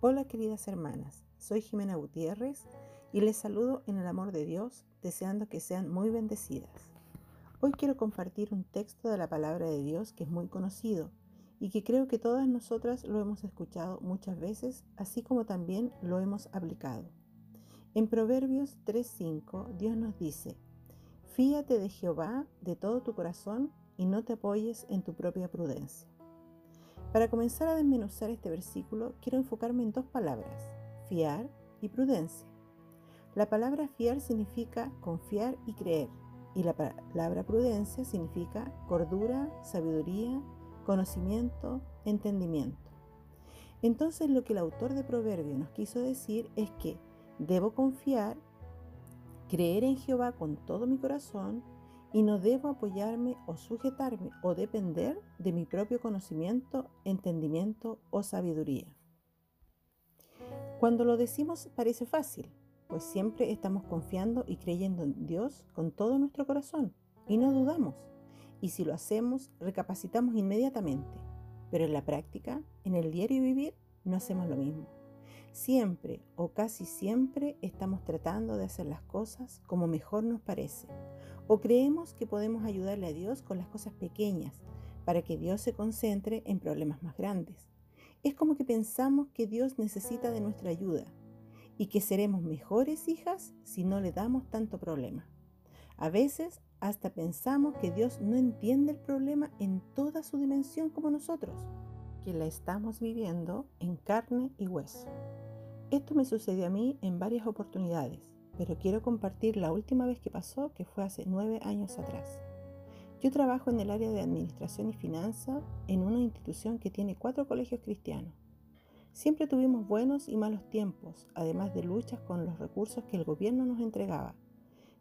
Hola queridas hermanas, soy Jimena Gutiérrez y les saludo en el amor de Dios, deseando que sean muy bendecidas. Hoy quiero compartir un texto de la palabra de Dios que es muy conocido y que creo que todas nosotras lo hemos escuchado muchas veces, así como también lo hemos aplicado. En Proverbios 3:5 Dios nos dice, Fíate de Jehová de todo tu corazón y no te apoyes en tu propia prudencia. Para comenzar a desmenuzar este versículo, quiero enfocarme en dos palabras, fiar y prudencia. La palabra fiar significa confiar y creer, y la palabra prudencia significa cordura, sabiduría, conocimiento, entendimiento. Entonces lo que el autor de Proverbio nos quiso decir es que debo confiar, creer en Jehová con todo mi corazón y no debo apoyarme o sujetarme o depender de mi propio conocimiento, entendimiento o sabiduría. Cuando lo decimos parece fácil, pues siempre estamos confiando y creyendo en Dios con todo nuestro corazón y no dudamos. Y si lo hacemos, recapacitamos inmediatamente. Pero en la práctica, en el diario vivir, no hacemos lo mismo. Siempre o casi siempre estamos tratando de hacer las cosas como mejor nos parece. O creemos que podemos ayudarle a Dios con las cosas pequeñas para que Dios se concentre en problemas más grandes. Es como que pensamos que Dios necesita de nuestra ayuda y que seremos mejores hijas si no le damos tanto problema. A veces hasta pensamos que Dios no entiende el problema en toda su dimensión como nosotros que la estamos viviendo en carne y hueso. Esto me sucedió a mí en varias oportunidades, pero quiero compartir la última vez que pasó, que fue hace nueve años atrás. Yo trabajo en el área de administración y finanza en una institución que tiene cuatro colegios cristianos. Siempre tuvimos buenos y malos tiempos, además de luchas con los recursos que el gobierno nos entregaba.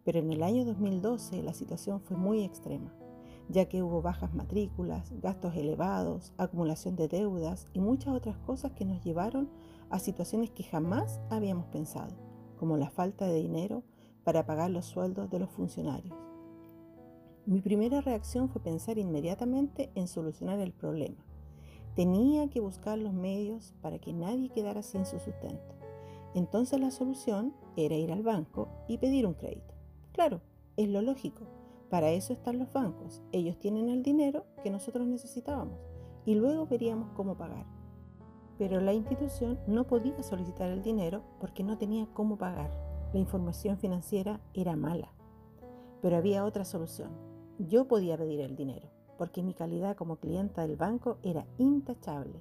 Pero en el año 2012 la situación fue muy extrema ya que hubo bajas matrículas, gastos elevados, acumulación de deudas y muchas otras cosas que nos llevaron a situaciones que jamás habíamos pensado, como la falta de dinero para pagar los sueldos de los funcionarios. Mi primera reacción fue pensar inmediatamente en solucionar el problema. Tenía que buscar los medios para que nadie quedara sin su sustento. Entonces la solución era ir al banco y pedir un crédito. Claro, es lo lógico, para eso están los bancos. Ellos tienen el dinero que nosotros necesitábamos y luego veríamos cómo pagar. Pero la institución no podía solicitar el dinero porque no tenía cómo pagar. La información financiera era mala. Pero había otra solución. Yo podía pedir el dinero porque mi calidad como clienta del banco era intachable.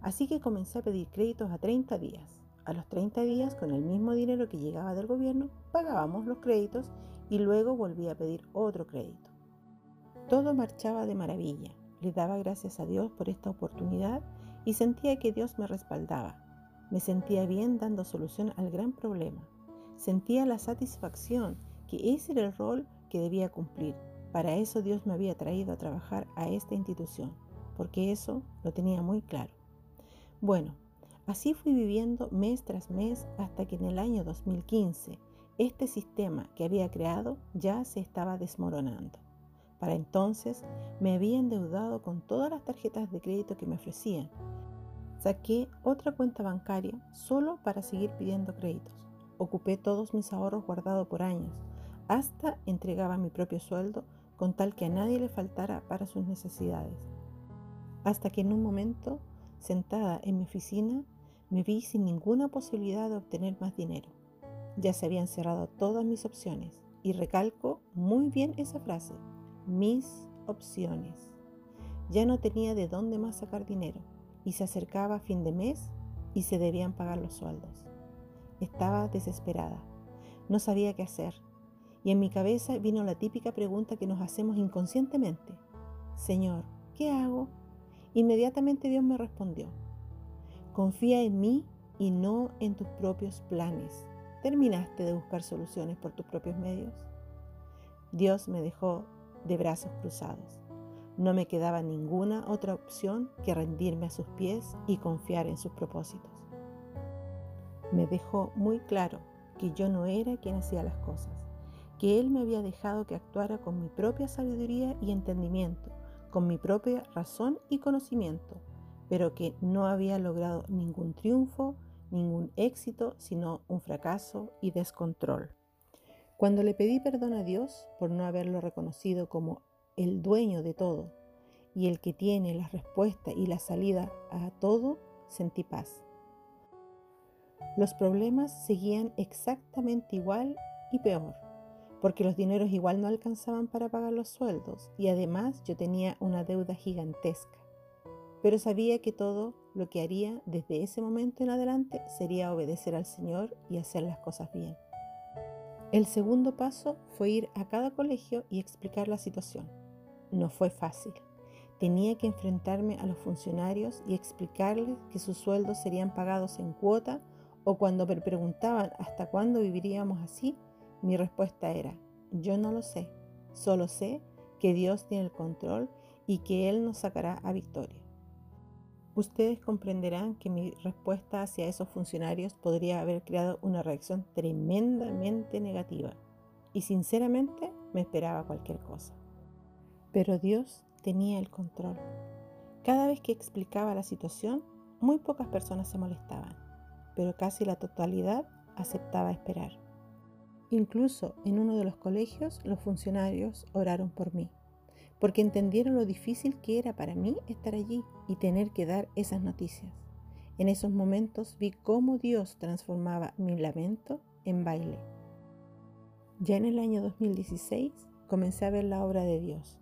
Así que comencé a pedir créditos a 30 días. A los 30 días, con el mismo dinero que llegaba del gobierno, pagábamos los créditos y luego volví a pedir otro crédito. Todo marchaba de maravilla. Le daba gracias a Dios por esta oportunidad y sentía que Dios me respaldaba. Me sentía bien dando solución al gran problema. Sentía la satisfacción que ese era el rol que debía cumplir. Para eso Dios me había traído a trabajar a esta institución, porque eso lo tenía muy claro. Bueno, Así fui viviendo mes tras mes hasta que en el año 2015 este sistema que había creado ya se estaba desmoronando. Para entonces me había endeudado con todas las tarjetas de crédito que me ofrecían. Saqué otra cuenta bancaria solo para seguir pidiendo créditos. Ocupé todos mis ahorros guardados por años. Hasta entregaba mi propio sueldo con tal que a nadie le faltara para sus necesidades. Hasta que en un momento, sentada en mi oficina, me vi sin ninguna posibilidad de obtener más dinero. Ya se habían cerrado todas mis opciones y recalco muy bien esa frase, mis opciones. Ya no tenía de dónde más sacar dinero y se acercaba fin de mes y se debían pagar los sueldos. Estaba desesperada, no sabía qué hacer y en mi cabeza vino la típica pregunta que nos hacemos inconscientemente. Señor, ¿qué hago? Inmediatamente Dios me respondió, Confía en mí y no en tus propios planes. ¿Terminaste de buscar soluciones por tus propios medios? Dios me dejó de brazos cruzados. No me quedaba ninguna otra opción que rendirme a sus pies y confiar en sus propósitos. Me dejó muy claro que yo no era quien hacía las cosas, que Él me había dejado que actuara con mi propia sabiduría y entendimiento, con mi propia razón y conocimiento, pero que no había logrado ningún triunfo ningún éxito, sino un fracaso y descontrol. Cuando le pedí perdón a Dios por no haberlo reconocido como el dueño de todo y el que tiene la respuesta y la salida a todo, sentí paz. Los problemas seguían exactamente igual y peor, porque los dineros igual no alcanzaban para pagar los sueldos y además yo tenía una deuda gigantesca. Pero sabía que todo lo que haría desde ese momento en adelante sería obedecer al Señor y hacer las cosas bien. El segundo paso fue ir a cada colegio y explicar la situación. No fue fácil. Tenía que enfrentarme a los funcionarios y explicarles que sus sueldos serían pagados en cuota o cuando me preguntaban hasta cuándo viviríamos así, mi respuesta era, yo no lo sé, solo sé que Dios tiene el control y que Él nos sacará a victoria. Ustedes comprenderán que mi respuesta hacia esos funcionarios podría haber creado una reacción tremendamente negativa y sinceramente me esperaba cualquier cosa. Pero Dios tenía el control. Cada vez que explicaba la situación, muy pocas personas se molestaban, pero casi la totalidad aceptaba esperar. Incluso en uno de los colegios los funcionarios oraron por mí porque entendieron lo difícil que era para mí estar allí y tener que dar esas noticias. En esos momentos vi cómo Dios transformaba mi lamento en baile. Ya en el año 2016 comencé a ver la obra de Dios.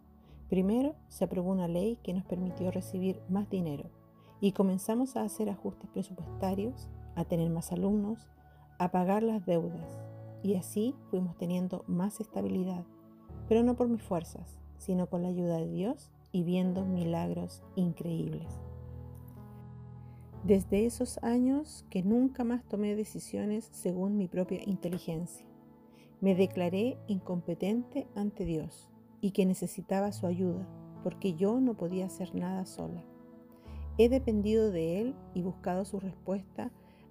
Primero se aprobó una ley que nos permitió recibir más dinero y comenzamos a hacer ajustes presupuestarios, a tener más alumnos, a pagar las deudas y así fuimos teniendo más estabilidad, pero no por mis fuerzas, sino con la ayuda de Dios y viendo milagros increíbles. Desde esos años que nunca más tomé decisiones según mi propia inteligencia, me declaré incompetente ante Dios y que necesitaba su ayuda porque yo no podía hacer nada sola. He dependido de Él y buscado su respuesta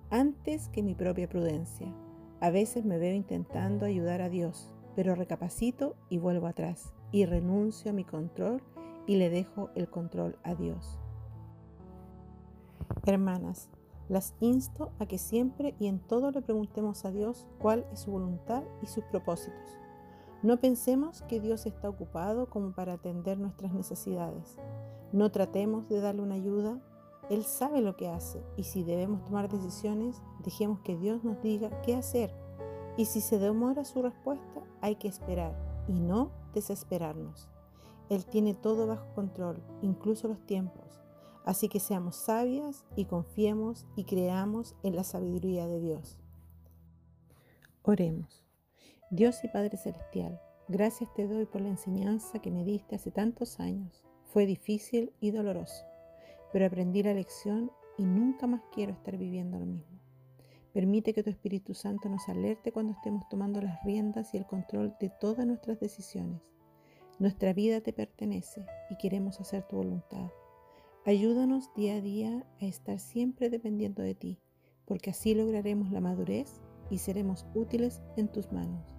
antes que mi propia prudencia. A veces me veo intentando ayudar a Dios, pero recapacito y vuelvo atrás y renuncio a mi control y le dejo el control a Dios. Hermanas, las insto a que siempre y en todo le preguntemos a Dios cuál es su voluntad y sus propósitos. No pensemos que Dios está ocupado como para atender nuestras necesidades. No tratemos de darle una ayuda. Él sabe lo que hace y si debemos tomar decisiones, dejemos que Dios nos diga qué hacer. Y si se demora su respuesta, hay que esperar y no desesperarnos. Él tiene todo bajo control, incluso los tiempos. Así que seamos sabias y confiemos y creamos en la sabiduría de Dios. Oremos. Dios y Padre Celestial, gracias te doy por la enseñanza que me diste hace tantos años. Fue difícil y doloroso, pero aprendí la lección y nunca más quiero estar viviendo lo mismo. Permite que tu Espíritu Santo nos alerte cuando estemos tomando las riendas y el control de todas nuestras decisiones. Nuestra vida te pertenece y queremos hacer tu voluntad. Ayúdanos día a día a estar siempre dependiendo de ti, porque así lograremos la madurez y seremos útiles en tus manos.